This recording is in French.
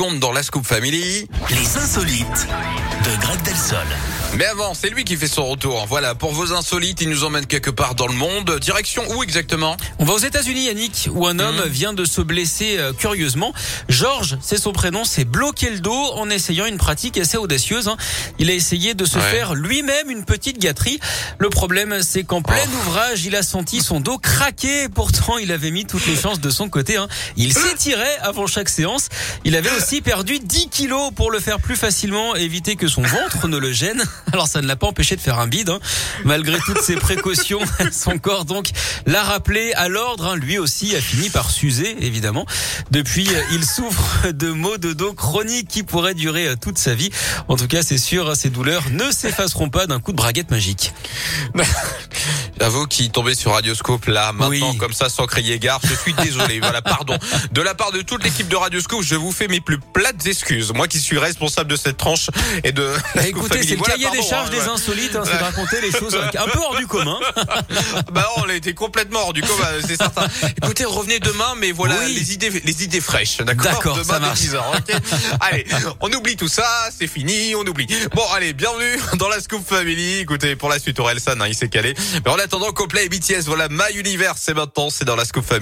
secondes dans la Scoop Family. Les insolites de Greg Delsol. Mais avant, c'est lui qui fait son retour. Voilà, pour vos insolites, il nous emmène quelque part dans le monde. Direction où exactement? On va aux États-Unis, Yannick, où un homme vient de se blesser euh, curieusement. Georges, c'est son prénom, s'est bloqué le dos en essayant une pratique assez audacieuse. hein. Il a essayé de se Ouais. faire lui-même une petite gâterie. Le problème, c'est qu'en plein Oh. ouvrage, il a senti son dos craquer. Pourtant, il avait mis toutes les chances de son côté. hein. Il s'étirait avant chaque séance. Il avait aussi perdu 10 kilos pour le faire plus facilement éviter que son ventre ne le gêne. Alors, ça ne l'a pas empêché de faire un bide. hein. Malgré toutes ces précautions, son corps donc l'a rappelé à l'ordre. hein. Lui aussi a fini par s'user, évidemment. Depuis, euh, il souffre de maux de dos chroniques qui pourraient durer euh, toute sa vie. En tout cas, c'est sûr, ces douleurs ne s'effaceront pas d'un coup de braguette magique. J'avoue qu'il tombait sur Radioscope là, maintenant, Oui. comme ça, sans crier gare. Je suis désolé. voilà, pardon. De la part de toute l'équipe de Radioscope, je vous fais mes plus plates excuses. Moi qui suis responsable de cette tranche et de Bah, écoutez, c'est le Voilà, cahier des charges hein, des ouais. insolites, hein, c'est de raconter les choses un peu hors du commun. Bah on a été complètement hors du commun, c'est certain. Écoutez, revenez demain, mais voilà Oui. les idées, les idées fraîches, d'accord D'accord, Demain ça marche. 10 heures, ok allez, on oublie tout ça, c'est fini, on oublie. Bon, allez, bienvenue dans la Scoop Family. Écoutez, pour la suite, Orelsan, hein, il s'est calé. Mais en attendant, Coplay et BTS, voilà, My Universe, c'est maintenant, c'est dans la Scoop Family.